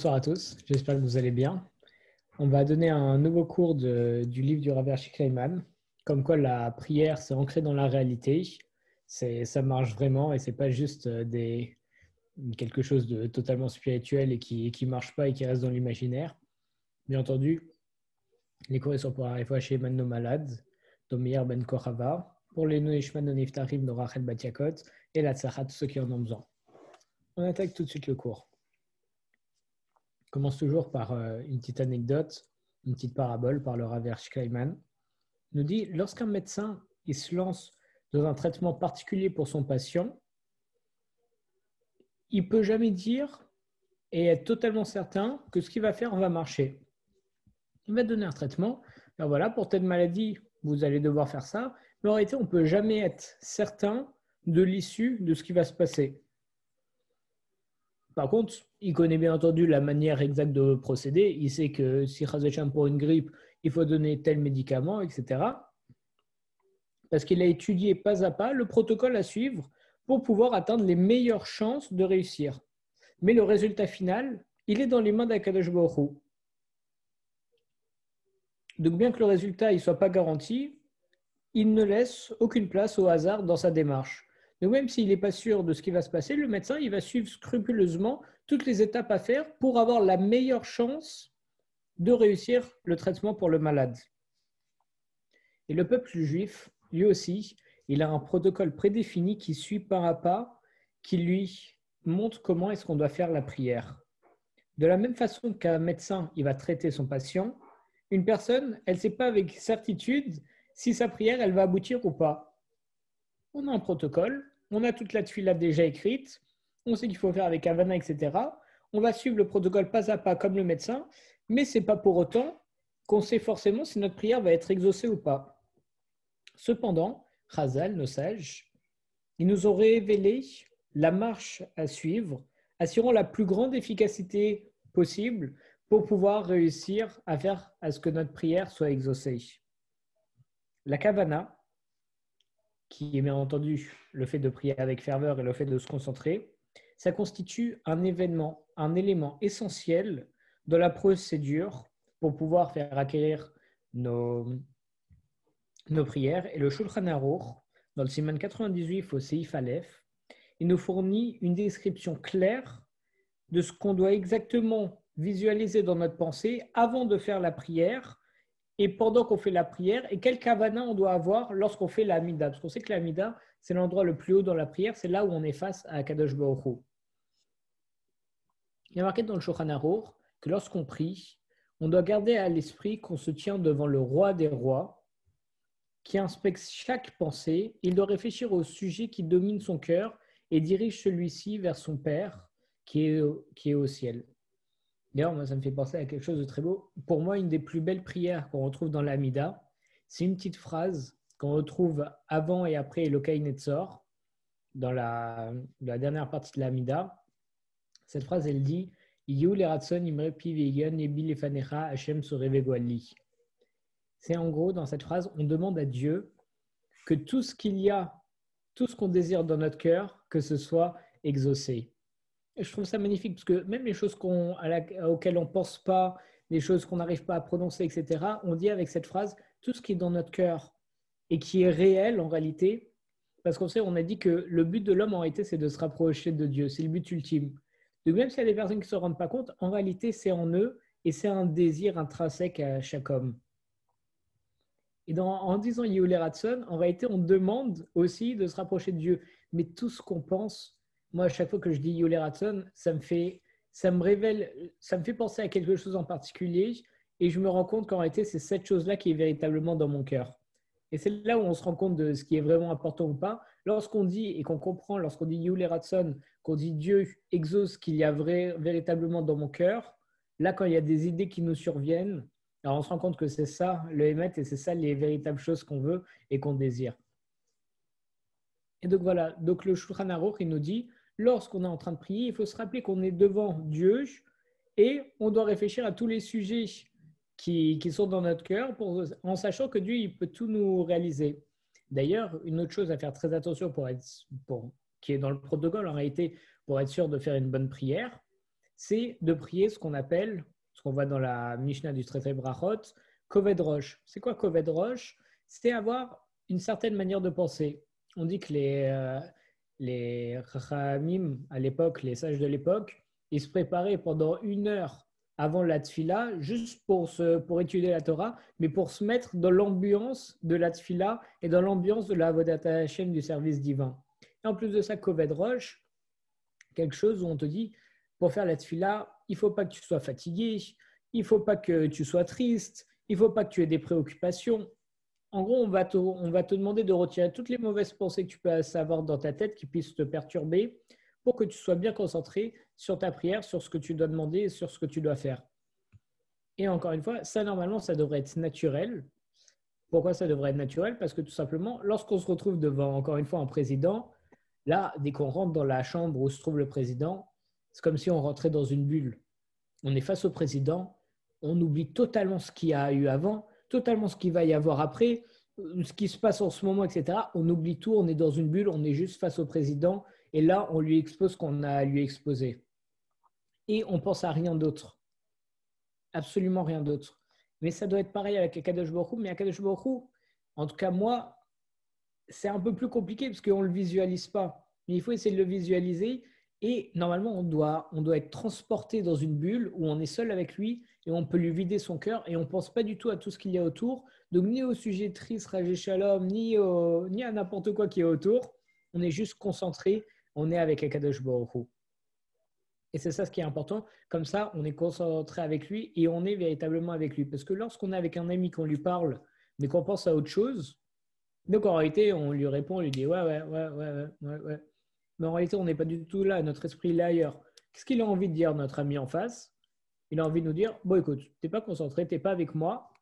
Bonsoir à tous, j'espère que vous allez bien. On va donner un nouveau cours du livre du Rav Kleiman, comme quoi la prière c'est ancré dans la réalité, ça marche vraiment et c'est pas juste euh, des, quelque chose de totalement spirituel et qui ne marche pas et qui reste dans l'imaginaire. Bien entendu, les cours sont pour chez nos malades, Domir Ben Korava, pour les Noishman Niftarim de Rachel Batiakot et la Tsahat, ceux qui en ont besoin. On attaque tout de suite le cours commence toujours par euh, une petite anecdote, une petite parabole par le Raver Kleiman. Il nous dit lorsqu'un médecin il se lance dans un traitement particulier pour son patient, il peut jamais dire et être totalement certain que ce qu'il va faire va marcher. Il va donner un traitement. Ben voilà, pour telle maladie, vous allez devoir faire ça. Mais en réalité, on ne peut jamais être certain de l'issue de ce qui va se passer. Par contre, il connaît bien entendu la manière exacte de procéder. Il sait que si Khazacham pour une grippe, il faut donner tel médicament, etc. Parce qu'il a étudié pas à pas le protocole à suivre pour pouvoir atteindre les meilleures chances de réussir. Mais le résultat final, il est dans les mains d'Akadosh Baruch Donc bien que le résultat ne soit pas garanti, il ne laisse aucune place au hasard dans sa démarche. Donc même s'il n'est pas sûr de ce qui va se passer, le médecin il va suivre scrupuleusement toutes les étapes à faire pour avoir la meilleure chance de réussir le traitement pour le malade. Et le peuple juif, lui aussi, il a un protocole prédéfini qui suit pas à pas, qui lui montre comment est-ce qu'on doit faire la prière. De la même façon qu'un médecin, il va traiter son patient, une personne, elle ne sait pas avec certitude si sa prière, elle va aboutir ou pas. On a un protocole, on a toute la tuile déjà écrite, on sait qu'il faut faire avec Havana, etc. On va suivre le protocole pas à pas comme le médecin, mais ce n'est pas pour autant qu'on sait forcément si notre prière va être exaucée ou pas. Cependant, Chazal, nos sages, ils nous ont révélé la marche à suivre, assurant la plus grande efficacité possible pour pouvoir réussir à faire à ce que notre prière soit exaucée. La kavana, qui est bien entendu le fait de prier avec ferveur et le fait de se concentrer, ça constitue un événement, un élément essentiel de la procédure pour pouvoir faire acquérir nos, nos prières. Et le Shulchan Aruch, dans le Siman 98 au Seif Aleph, il nous fournit une description claire de ce qu'on doit exactement visualiser dans notre pensée avant de faire la prière et pendant qu'on fait la prière, et quel kavana on doit avoir lorsqu'on fait l'amida? Parce qu'on sait que l'amida, c'est l'endroit le plus haut dans la prière, c'est là où on est face à Kadosh Baruch Il y a marqué dans le Shulchan que lorsqu'on prie, on doit garder à l'esprit qu'on se tient devant le roi des rois, qui inspecte chaque pensée. Il doit réfléchir au sujet qui domine son cœur et dirige celui-ci vers son Père qui est, qui est au ciel. D'ailleurs, moi, ça me fait penser à quelque chose de très beau. Pour moi, une des plus belles prières qu'on retrouve dans l'Amida, c'est une petite phrase qu'on retrouve avant et après Elokai Netzor, dans la, la, dernière partie de l'Amida. Cette phrase, elle dit C'est en gros, dans cette phrase, on demande à Dieu que tout ce qu'il y a, tout ce qu'on désire dans notre cœur, que ce soit exaucé je trouve ça magnifique parce que même les choses auxquelles on ne pense pas, les choses qu'on n'arrive pas à prononcer, etc., on dit avec cette phrase tout ce qui est dans notre cœur et qui est réel en réalité. Parce qu'on sait, on a dit que le but de l'homme en réalité, c'est de se rapprocher de Dieu. C'est le but ultime. Donc même s'il y a des personnes qui ne se rendent pas compte, en réalité, c'est en eux et c'est un désir intrinsèque à chaque homme. Et en disant Yehulé Ratson, en réalité, on demande aussi de se rapprocher de Dieu. Mais tout ce qu'on pense, moi, à chaque fois que je dis Yule Ratson, ça me fait, ça me révèle, ça me fait penser à quelque chose en particulier et je me rends compte qu'en réalité, c'est cette chose-là qui est véritablement dans mon cœur. Et c'est là où on se rend compte de ce qui est vraiment important ou pas. Lorsqu'on dit et qu'on comprend, lorsqu'on dit Yule Ratson, qu'on dit Dieu exauce ce qu'il y a vrai, véritablement dans mon cœur, là, quand il y a des idées qui nous surviennent, alors on se rend compte que c'est ça le émet et c'est ça les véritables choses qu'on veut et qu'on désire. Et donc voilà, donc le Shulchan Aruch, il nous dit lorsqu'on est en train de prier, il faut se rappeler qu'on est devant Dieu et on doit réfléchir à tous les sujets qui, sont dans notre cœur en sachant que Dieu peut tout nous réaliser. D'ailleurs, une autre chose à faire très attention pour être, pour, qui est dans le protocole en réalité, pour être sûr de faire une bonne prière, c'est de prier ce qu'on appelle, ce qu'on voit dans la Mishnah du traité Brachot, Koved Roche. C'est quoi Koved Roche C'est avoir une certaine manière de penser. On dit que les, euh, les à l'époque, les sages de l'époque, ils se préparaient pendant une heure avant la tfila, juste pour, se, pour étudier la Torah, mais pour se mettre dans l'ambiance de la tfila et dans l'ambiance de la Vodata chaîne du service divin. Et en plus de ça, Koved Roche, quelque chose où on te dit, pour faire la tfila, il faut pas que tu sois fatigué, il faut pas que tu sois triste, il faut pas que tu aies des préoccupations. En gros, on va, te, on va te demander de retirer toutes les mauvaises pensées que tu peux avoir dans ta tête qui puissent te perturber pour que tu sois bien concentré sur ta prière, sur ce que tu dois demander sur ce que tu dois faire. Et encore une fois, ça normalement, ça devrait être naturel. Pourquoi ça devrait être naturel? Parce que tout simplement, lorsqu'on se retrouve devant, encore une fois, un président, là, dès qu'on rentre dans la chambre où se trouve le président, c'est comme si on rentrait dans une bulle. On est face au président, on oublie totalement ce qu'il y a eu avant, totalement ce qu'il va y avoir après, ce qui se passe en ce moment, etc. On oublie tout, on est dans une bulle, on est juste face au président et là, on lui expose ce qu'on a à lui exposer. Et on pense à rien d'autre. Absolument rien d'autre. Mais ça doit être pareil avec Akadosh Baruch Mais Akadosh Baruch en tout cas moi, c'est un peu plus compliqué parce qu'on ne le visualise pas. Mais il faut essayer de le visualiser. Et normalement, on doit, être transporté dans une bulle où on est seul avec lui et on peut lui vider son cœur et on ne pense pas du tout à tout ce qu'il y a autour. Donc, ni au sujet triste, Rajé Shalom, ni, ni à n'importe quoi qui est autour. On est juste concentré on est avec Akadosh Baruch Et c'est ça ce qui est important. Comme ça, on est concentré avec lui et on est véritablement avec lui. Parce que lorsqu'on est avec un ami, qu'on lui parle, mais qu'on pense à autre chose, donc en réalité, on lui répond, on lui dit ouais, ouais, ouais, ouais, ouais, ouais. Mais en réalité, on n'est pas du tout là. Notre esprit est ailleurs. Qu'est-ce qu'il a envie de dire, notre ami en face? Il a envie de nous dire bon, écoute, tu n'es pas concentré, tu n'es pas avec moi.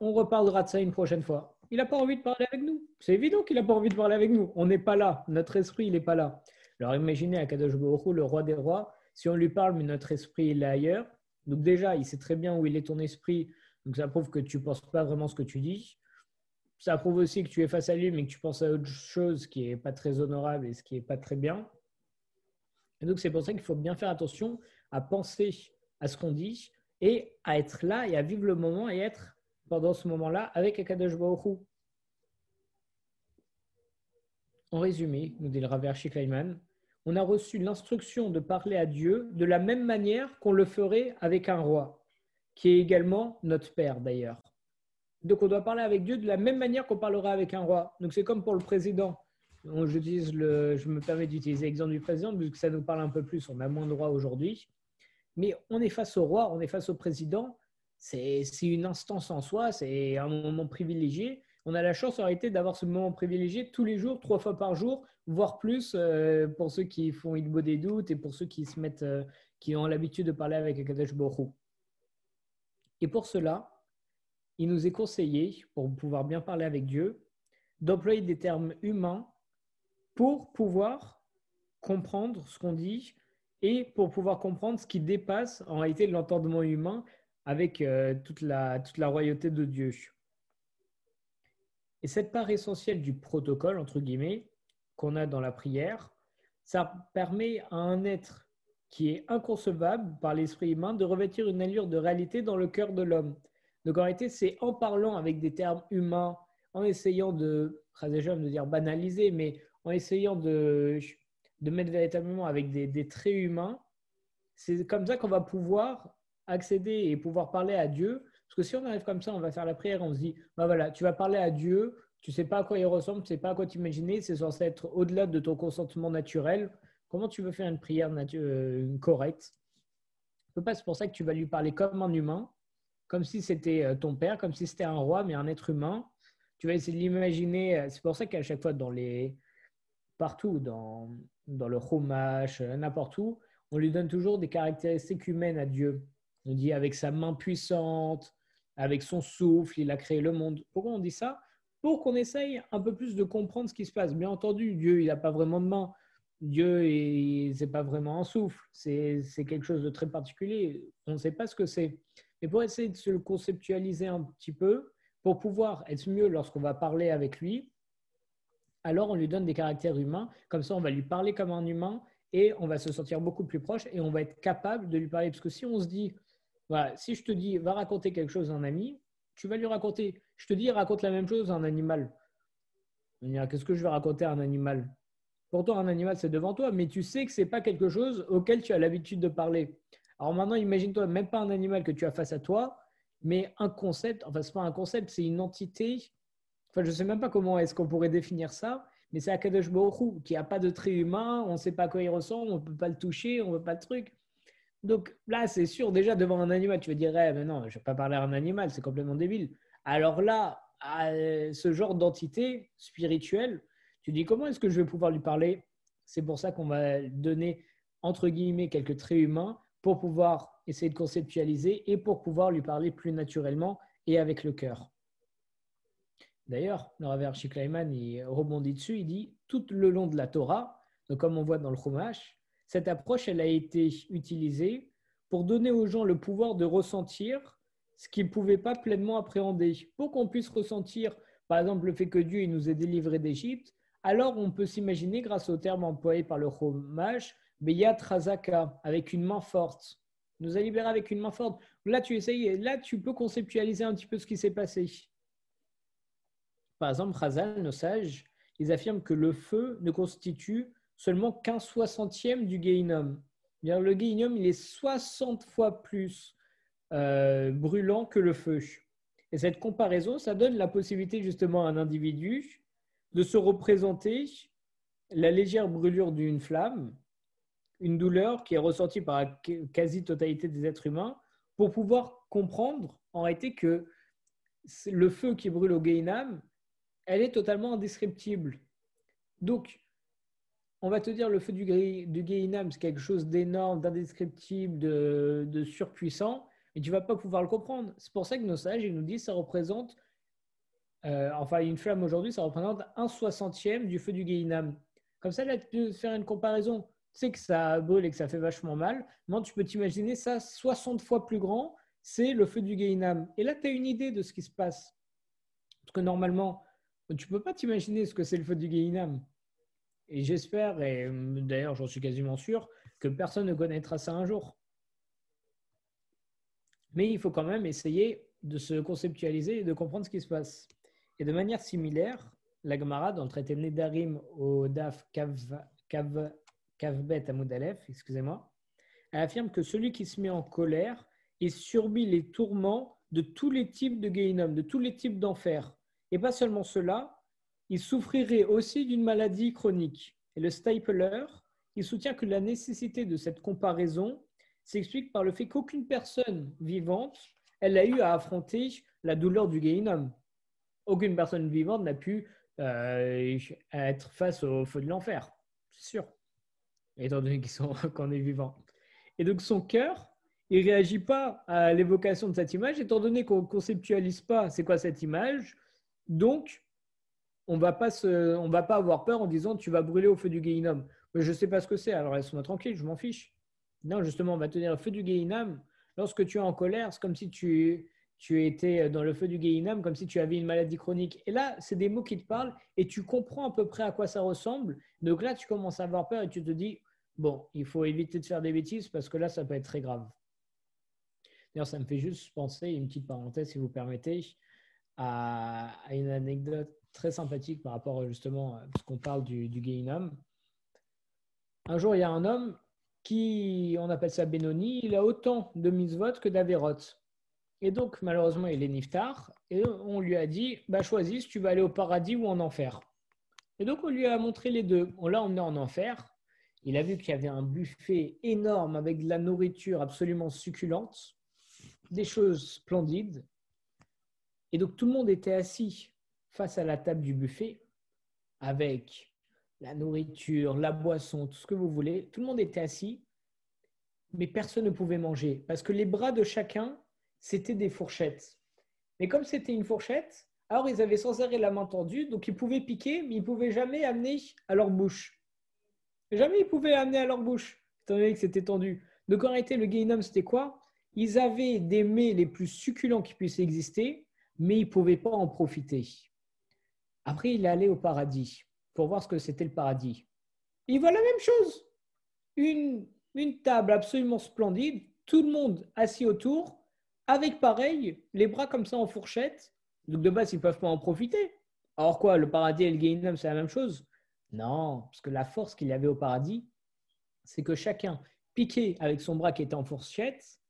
On reparlera de ça une prochaine fois il n'a pas envie de parler avec nous. C'est évident qu'il n'a pas envie de parler avec nous. On n'est pas là. Notre esprit, il n'est pas là. Alors imaginez Akadosh Baruch le roi des rois, si on lui parle, mais notre esprit, il est ailleurs. Donc déjà, il sait très bien où il est ton esprit. Donc ça prouve que tu ne penses pas vraiment ce que tu dis. Ça prouve aussi que tu es face à lui, mais que tu penses à autre chose qui n'est pas très honorable et ce qui n'est pas très bien. Et donc c'est pour ça qu'il faut bien faire attention à penser à ce qu'on dit et à être là et à vivre le moment et être pendant ce moment-là avec Akadosh Baruch En résumé, nous dit le Rav Kleiman, on a reçu l'instruction de parler à Dieu de la même manière qu'on le ferait avec un roi, qui est également notre Père d'ailleurs. Donc on doit parler avec Dieu de la même manière qu'on parlera avec un roi. Donc c'est comme pour le président. Je, le, je me permets d'utiliser l'exemple du président, puisque ça nous parle un peu plus, on a moins de droits aujourd'hui. Mais on est face au roi, on est face au président, c'est une instance en soi, c'est un moment privilégié. On a la chance en réalité d'avoir ce moment privilégié tous les jours, trois fois par jour, voire plus euh, pour ceux qui font il des doutes et pour ceux qui se mettent, euh, qui ont l'habitude de parler avec Akadosh Borou. Et pour cela, il nous est conseillé, pour pouvoir bien parler avec Dieu, d'employer des termes humains pour pouvoir comprendre ce qu'on dit et pour pouvoir comprendre ce qui dépasse en réalité l'entendement humain avec euh, toute, la, toute la royauté de Dieu. Et cette part essentielle du protocole, entre guillemets, qu'on a dans la prière, ça permet à un être qui est inconcevable par l'esprit humain de revêtir une allure de réalité dans le cœur de l'homme. Donc en réalité, c'est en parlant avec des termes humains, en essayant de, de dire banaliser, mais en essayant de, de mettre véritablement avec des, traits humains, c'est comme ça qu'on va pouvoir accéder et pouvoir parler à Dieu. Parce que si on arrive comme ça, on va faire la prière, on se dit, bah voilà, tu vas parler à Dieu, tu sais pas à quoi il ressemble, tu sais pas à quoi t'imaginer, c'est censé être au-delà de ton consentement naturel. Comment tu veux faire une prière euh, correcte? Pas, c'est pour ça que tu vas lui parler comme un humain, comme si c'était euh, ton père, comme si c'était un roi, mais un être humain. Tu vas essayer de l'imaginer. Euh, c'est pour ça qu'à chaque fois, dans les partout, dans, dans le chumash, n'importe où, on lui donne toujours des caractéristiques humaines à Dieu. On dit avec sa main puissante, avec son souffle, il a créé le monde. Pourquoi on dit ça? Pour qu'on essaye un peu plus de comprendre ce qui se passe. Bien entendu, Dieu, il n'a pas vraiment de main. Dieu, ce n'est pas vraiment un souffle. C'est quelque chose de très particulier. On ne sait pas ce que c'est. Mais pour essayer de se le conceptualiser un petit peu, pour pouvoir être mieux lorsqu'on va parler avec lui, alors on lui donne des caractères humains. Comme ça, on va lui parler comme un humain et on va se sentir beaucoup plus proche et on va être capable de lui parler. Parce que si on se dit, voilà, si je te dis, va raconter quelque chose à un ami, tu vas lui raconter. Je te dis, raconte la même chose à un animal. Qu'est-ce que je vais raconter à un animal? Pourtant, un animal, c'est devant toi, mais tu sais que ce n'est pas quelque chose auquel tu as l'habitude de parler. Alors maintenant, imagine-toi, même pas un animal que tu as face à toi, mais un concept, enfin, ce n'est pas un concept, c'est une entité. Enfin, je ne sais même pas comment est-ce qu'on pourrait définir ça, mais c'est Akadosh Baruch qui n'a pas de trait humain, on ne sait pas à quoi il ressemble, on ne peut pas le toucher, on ne veut pas le truc. Donc là, c'est sûr, déjà devant un animal, tu vas dire, eh, mais non, je ne vais pas parler à un animal, c'est complètement débile. Alors là, à ce genre d'entité spirituelle, tu dis comment est-ce que je vais pouvoir lui parler? C'est pour ça qu'on va donner, entre guillemets, quelques traits humains pour pouvoir essayer de conceptualiser et pour pouvoir lui parler plus naturellement et avec le cœur. D'ailleurs, le Rav Kleiman, il rebondit dessus, il dit tout le long de la Torah, donc comme on voit dans le Chumash, cette approche, elle a été utilisée pour donner aux gens le pouvoir de ressentir ce qu'ils ne pouvaient pas pleinement appréhender. Pour qu'on puisse ressentir, par exemple, le fait que Dieu nous ait délivrés d'Égypte, alors on peut s'imaginer, grâce au terme employé par le Chumash, Beyat Razaka, avec une main forte. Nous a libérés avec une main forte. Là, tu essayes, là, tu peux conceptualiser un petit peu ce qui s'est passé. Par exemple, Razal, nos sages, ils affirment que le feu ne constitue seulement qu'un soixantième du Geinom. Le Geinom, il est 60 fois plus euh, brûlant que le feu. Et cette comparaison, ça donne la possibilité justement à un individu de se représenter la légère brûlure d'une flamme, une douleur qui est ressentie par la quasi-totalité des êtres humains, pour pouvoir comprendre en réalité que le feu qui brûle au Gainam, elle est totalement indescriptible. Donc, on va te dire le feu du, du Gainam, c'est quelque chose d'énorme, d'indescriptible, de, surpuissant, mais tu vas pas pouvoir le comprendre. C'est pour ça que nos sages ils nous disent ça représente, euh, enfin une flamme aujourd'hui, ça représente un soixantième du feu du Gehinam. Comme ça, là, tu peux faire une comparaison. Sais que ça brûle et que ça fait vachement mal. Maintenant, tu peux t'imaginer ça 60 fois plus grand, c'est le feu du Gehinam. Et là, tu as une idée de ce qui se passe. Parce que normalement, tu ne peux pas t'imaginer ce que c'est le feu du Gehinam. Et j'espère, et d'ailleurs j'en suis quasiment sûr, que personne ne connaîtra ça un jour. Mais il faut quand même essayer de se conceptualiser et de comprendre ce qui se passe. Et de manière similaire, la Gemara, dans le traité Nedarim au Daf Kavbet Amoudalef, excusez-moi, affirme que celui qui se met en colère et subit les tourments de tous les types de Geinom, de tous les types d'enfer. Et pas seulement cela, il souffrirait aussi d'une maladie chronique. Et le Stapler, il soutient que la nécessité de cette comparaison s'explique par le fait qu'aucune personne vivante, elle a eu à affronter la douleur du Gehinnom. Aucune personne vivante n'a pu euh, être face au feu de l'enfer, c'est sûr, étant donné qu'on est vivant. Et donc son cœur, il réagit pas à l'évocation de cette image, étant donné qu'on ne conceptualise pas c'est quoi cette image. Donc, on on va pas avoir peur en disant tu vas brûler au feu du Gehinnom. Mais je ne sais pas ce que c'est, alors laisse-moi tranquille, je m'en fiche. Non, justement, on va tenir le feu du Gehinam. Lorsque tu es en colère, c'est comme si tu, tu étais dans le feu du Gehinam, comme si tu avais une maladie chronique. Et là, c'est des mots qui te parlent et tu comprends à peu près à quoi ça ressemble. Donc là, tu commences à avoir peur et tu te dis, bon, il faut éviter de faire des bêtises parce que là, ça peut être très grave. D'ailleurs, ça me fait juste penser, une petite parenthèse si vous permettez, à, une anecdote très sympathique par rapport justement à ce qu'on parle du, du Un jour, il y a un homme qui, on appelle ça Benoni, il a autant de mitzvot que d'Averot. Et donc, malheureusement, il est niftar. Et on lui a dit, bah, choisis si tu vas aller au paradis ou en enfer. Et donc, on lui a montré les deux. On l'a emmené en enfer. Il a vu qu'il y avait un buffet énorme avec de la nourriture absolument succulente, des choses splendides. Et donc, tout le monde était assis face à la table du buffet avec la nourriture, la boisson, tout ce que vous voulez. Tout le monde était assis, mais personne ne pouvait manger parce que les bras de chacun, c'était des fourchettes. Mais comme c'était une fourchette, alors ils avaient sans arrêt la main tendue, donc ils pouvaient piquer, mais ils ne pouvaient jamais amener à leur bouche. Jamais ils pouvaient amener à leur bouche, étant donné que c'était tendu. Donc en réalité, le Gainum, c'était quoi? Ils avaient des mets les plus succulents qui puissent exister, mais ils ne pouvaient pas en profiter. Après, il est au paradis pour voir ce que c'était le paradis. il voit la même chose. une, table absolument splendide, tout le monde assis autour, avec pareil, les bras comme ça en fourchette. Donc de base, ils ne peuvent pas en profiter. Alors quoi, le paradis et le Gehinnom, c'est la même chose? Non, parce que la force qu'il y avait au paradis, c'est que chacun piquait avec son bras qui était en fourchette,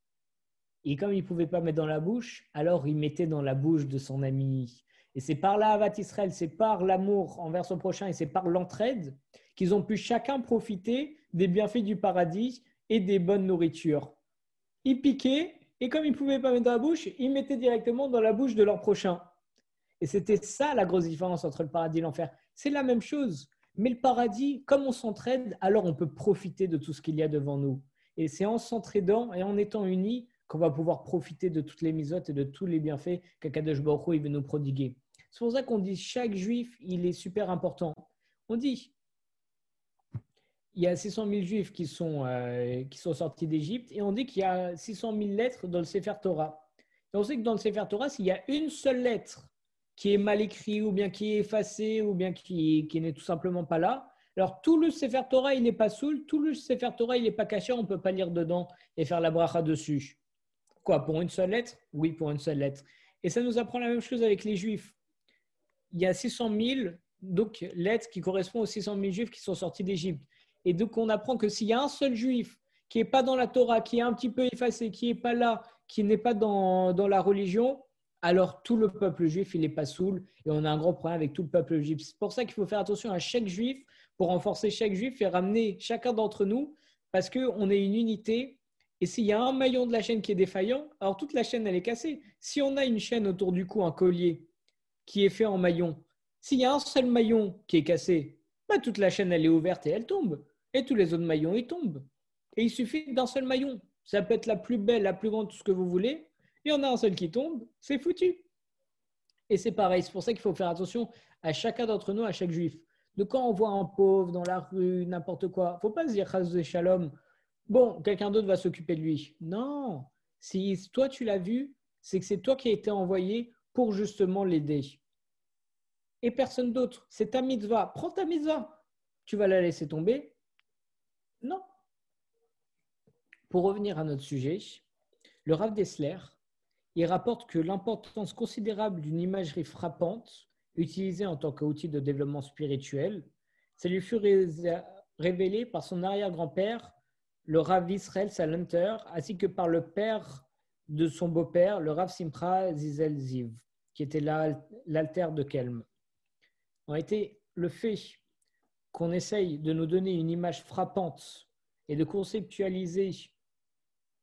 et comme il ne pouvait pas mettre dans la bouche, alors il mettait dans la bouche de son ami. Et c'est par la Havat Israël, c'est par l'amour envers son prochain et c'est par l'entraide qu'ils ont pu chacun profiter des bienfaits du paradis et des bonnes nourritures. Ils piquaient et comme ils ne pouvaient pas mettre dans la bouche, ils mettaient directement dans la bouche de leur prochain. Et c'était ça la grosse différence entre le paradis et l'enfer. C'est la même chose. Mais le paradis, comme on s'entraide, alors on peut profiter de tout ce qu'il y a devant nous. Et c'est en s'entraidant et en étant unis qu'on va pouvoir profiter de toutes les misotes et de tous les bienfaits qu'Akadosh Baruch veut nous prodiguer. C'est pour ça qu'on dit chaque juif, il est super important. On dit, il y a 600 000 juifs qui sont, euh, qui sont sortis d'Égypte et on dit qu'il y a 600 000 lettres dans le Sefer Torah. Et on sait que dans le Sefer Torah, s'il y a une seule lettre qui est mal écrite ou bien qui est effacée ou bien qui, qui n'est tout simplement pas là, alors tout le Sefer Torah, il n'est pas saoul, tout le Sefer Torah, il n'est pas caché, on ne peut pas lire dedans et faire la bracha dessus. Quoi, pour une seule lettre? Oui, pour une seule lettre. Et ça nous apprend la même chose avec les juifs. Il y a 600 000 donc, lettres qui correspondent aux 600 000 juifs qui sont sortis d'Égypte. Et donc, on apprend que s'il y a un seul juif qui n'est pas dans la Torah, qui est un petit peu effacé, qui n'est pas là, qui n'est pas dans, dans, la religion, alors tout le peuple juif, il n'est pas saoul. Et on a un gros problème avec tout le peuple juif. C'est pour ça qu'il faut faire attention à chaque juif pour renforcer chaque juif et ramener chacun d'entre nous parce qu'on est une unité et s'il y a un maillon de la chaîne qui est défaillant, alors toute la chaîne, elle est cassée. Si on a une chaîne autour du cou, un collier, qui est fait en maillon, s'il y a un seul maillon qui est cassé, bah, toute la chaîne, elle est ouverte et elle tombe. Et tous les autres maillons, ils tombent. Et il suffit d'un seul maillon. Ça peut être la plus belle, la plus grande, tout ce que vous voulez. Il y en a un seul qui tombe, c'est foutu. Et c'est pareil, c'est pour ça qu'il faut faire attention à chacun d'entre nous, à chaque juif. De quand on voit un pauvre dans la rue, n'importe quoi, il faut pas se dire Chaz Shalom, bon, quelqu'un d'autre va s'occuper de lui. Non, si toi tu l'as vu, c'est que c'est toi qui as été envoyé pour justement l'aider. Et personne d'autre. C'est ta mitzvah. Prends ta mitzvah. Tu vas la laisser tomber Non. Pour revenir à notre sujet, le Rav Dessler, il rapporte que l'importance considérable d'une imagerie frappante utilisée en tant qu'outil de développement spirituel, ça lui fut révélé par son arrière-grand-père le Rav Israël Salenter, ainsi que par le père de son beau-père, le Rav Simcha Zizel Ziv, qui était l'alter de Kelm. En été, le fait qu'on essaye de nous donner une image frappante et de conceptualiser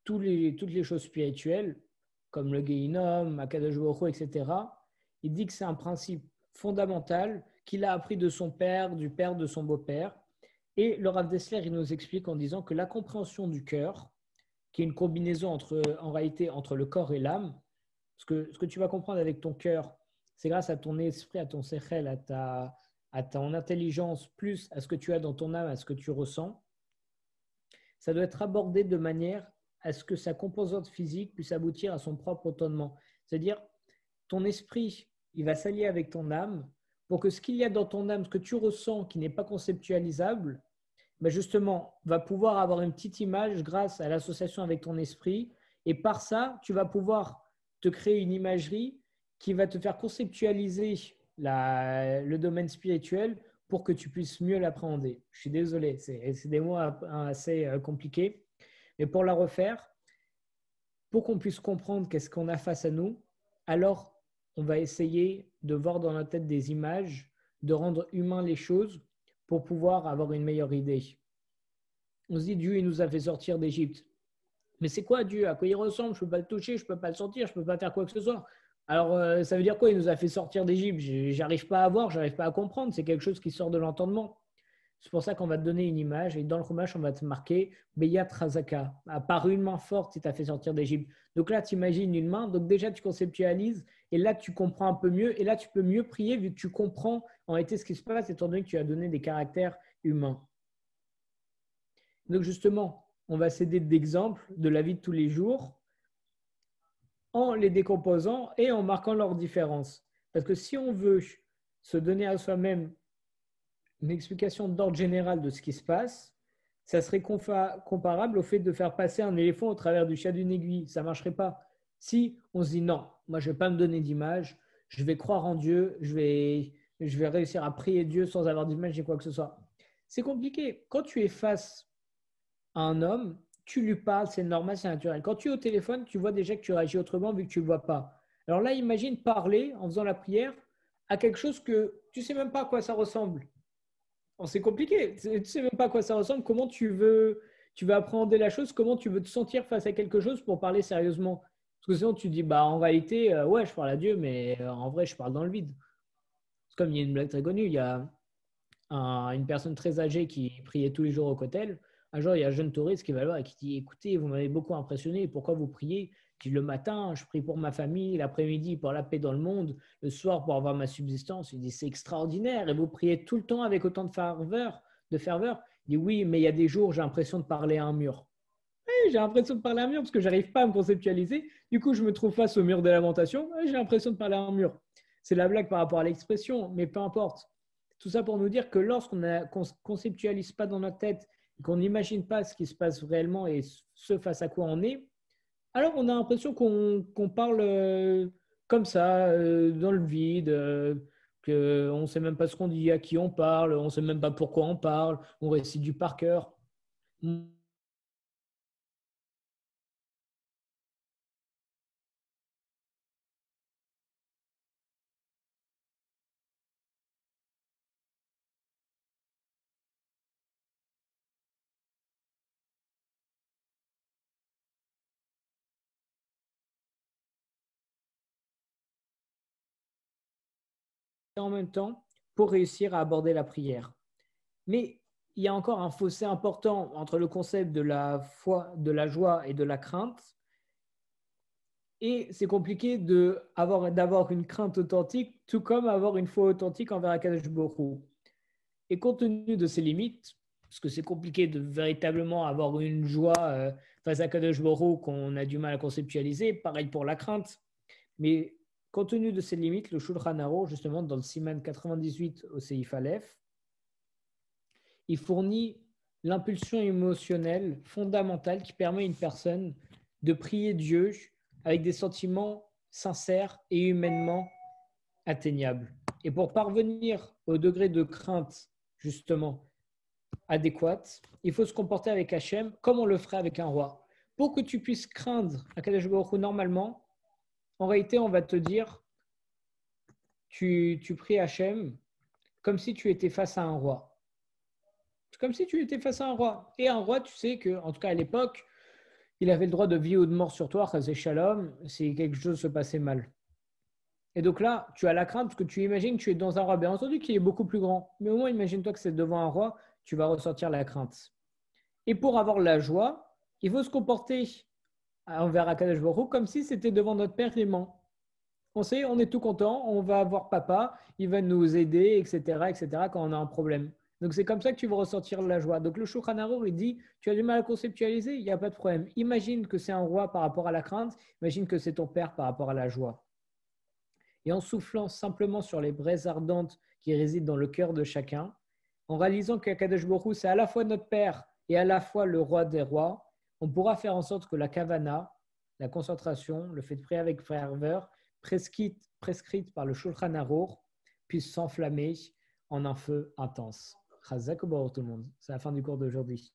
toutes les choses spirituelles, comme le Geinom, Akadosh etc., il dit que c'est un principe fondamental qu'il a appris de son père, du père de son beau-père, et le Rav Dessler, il nous explique en disant que la compréhension du cœur, qui est une combinaison entre, en réalité entre le corps et l'âme, ce que, ce que tu vas comprendre avec ton cœur, c'est grâce à ton esprit, à ton sechel, à ta, à ton intelligence, plus à ce que tu as dans ton âme, à ce que tu ressens. Ça doit être abordé de manière à ce que sa composante physique puisse aboutir à son propre autonnement. C'est-à-dire, ton esprit, il va s'allier avec ton âme pour que ce qu'il y a dans ton âme, ce que tu ressens qui n'est pas conceptualisable, ben justement, va pouvoir avoir une petite image grâce à l'association avec ton esprit. Et par ça, tu vas pouvoir te créer une imagerie qui va te faire conceptualiser le domaine spirituel pour que tu puisses mieux l'appréhender. Je suis désolé, c'est des mots assez euh, compliqués. Mais pour la refaire, pour qu'on puisse comprendre qu'est-ce qu'on a face à nous, alors on va essayer de voir dans la tête des images, de rendre humain les choses pour pouvoir avoir une meilleure idée. On se dit, Dieu, il nous a fait sortir d'Égypte. Mais c'est quoi Dieu? À quoi il ressemble? Je ne peux pas le toucher, je ne peux pas le sentir, je ne peux pas faire quoi que ce soit. Alors, euh, ça veut dire quoi? Il nous a fait sortir d'Égypte. J'arrive pas à voir, j'arrive pas à comprendre. C'est quelque chose qui sort de l'entendement. C'est pour ça qu'on va te donner une image et dans le Chumash, on va te marquer Beyat Razaka. Par une main forte, il t'a fait sortir d'Égypte. Donc là, tu imagines une main. Donc déjà, tu conceptualises et là, tu comprends un peu mieux. Et là, tu peux mieux prier vu que tu comprends en réalité ce qui se passe étant donné que tu as donné des caractères humains. Donc justement, on va s'aider d'exemples de la vie de tous les jours en les décomposant et en marquant leurs différences. Parce que si on veut se donner à soi-même une explication d'ordre général de ce qui se passe, ça serait comparable au fait de faire passer un éléphant au travers du chat d'une aiguille. Ça ne marcherait pas. Si on se dit non, moi je ne vais pas me donner d'image, je vais croire en Dieu, je vais, je vais réussir à prier Dieu sans avoir d'image et quoi que ce soit. C'est compliqué. Quand tu es face à un homme, tu lui parles, c'est normal, c'est naturel. Quand tu es au téléphone, tu vois déjà que tu réagis autrement vu que tu ne le vois pas. Alors là, imagine parler en faisant la prière à quelque chose que tu ne sais même pas à quoi ça ressemble. C'est compliqué. Tu ne sais même pas à quoi ça ressemble. Comment tu veux, tu appréhender la chose? Comment tu veux te sentir face à quelque chose pour parler sérieusement? Parce que sinon, tu dis, bah, en réalité, euh, ouais, je parle à Dieu, mais euh, en vrai, je parle dans le vide. C'est comme il y a une blague très connue. Il y a une personne très âgée qui priait tous les jours au cotel. Un jour, il y a un jeune touriste qui va le voir et qui dit Écoutez, vous m'avez beaucoup impressionné, pourquoi vous priez? Dit le matin, je prie pour ma famille, l'après-midi pour la paix dans le monde, le soir pour avoir ma subsistance. Il dit c'est extraordinaire et vous priez tout le temps avec autant de ferveur. De ferveur. Il dit oui, mais il y a des jours j'ai l'impression de parler à un mur. Oui, j'ai l'impression de parler à un mur parce que j'arrive pas à me conceptualiser. Du coup, je me trouve face au mur de lamentation. J'ai l'impression de parler à un mur. C'est la blague par rapport à l'expression, mais peu importe. Tout ça pour nous dire que lorsqu'on ne conceptualise pas dans notre tête, qu'on n'imagine pas ce qui se passe réellement et ce face à quoi on est, alors, on a l'impression qu'on parle euh, comme ça, euh, dans le vide, euh, qu'on ne sait même pas ce qu'on dit, à qui on parle, on ne sait même pas pourquoi on parle, on récite du par cœur. En même temps pour réussir à aborder la prière. Mais il y a encore un fossé important entre le concept de la foi, de la joie et de la crainte. Et c'est compliqué d'avoir une crainte authentique, tout comme avoir une foi authentique envers Akadosh Borou. Et compte tenu de ces limites, parce que c'est compliqué de véritablement avoir une joie euh, face à Kadosh Borou qu'on a du mal à conceptualiser, pareil pour la crainte. Mais Compte tenu de ces limites, le Shulchan Aruch, justement, dans le Siman 98 au Seif Aleph, il fournit l'impulsion émotionnelle fondamentale qui permet à une personne de prier Dieu avec des sentiments sincères et humainement atteignables. Et pour parvenir au degré de crainte, justement, adéquat, il faut se comporter avec Hachem comme on le ferait avec un roi. Pour que tu puisses craindre Akadosh Baruch normalement, en réalité, on va te dire, tu, pries Hachem comme si tu étais face à un roi. Comme si tu étais face à un roi. Et un roi, tu sais que, en tout cas à l'époque, il avait le droit de vie ou de mort sur toi, c'est shalom, si quelque chose se passait mal. Et donc là, tu as la crainte parce que tu imagines que tu es dans un roi, bien entendu, qui est beaucoup plus grand. Mais au moins, imagine-toi que c'est devant un roi, tu vas ressortir la crainte. Et pour avoir la joie, il faut se comporter envers Akadosh Baruch comme si c'était devant notre Père aimant. On sait, on est tout content, on va avoir papa, il va nous aider, etc., etc., quand on a un problème. Donc c'est comme ça que tu vas ressortir la joie. Donc le Shulchan il dit, tu as du mal à conceptualiser, il n'y a pas de problème. Imagine que c'est un roi par rapport à la crainte, imagine que c'est ton père par rapport à la joie. Et en soufflant simplement sur les braises ardentes qui résident dans le cœur de chacun, en réalisant qu'Akadosh Baruch c'est à la fois notre père et à la fois le roi des rois, on pourra faire en sorte que la kavana, la concentration, le fait de prier avec ferveur, prescrite, prescrite par le Shulchan Aruch, puisse s'enflammer en un feu intense. tout le monde. C'est la fin du cours d'aujourd'hui.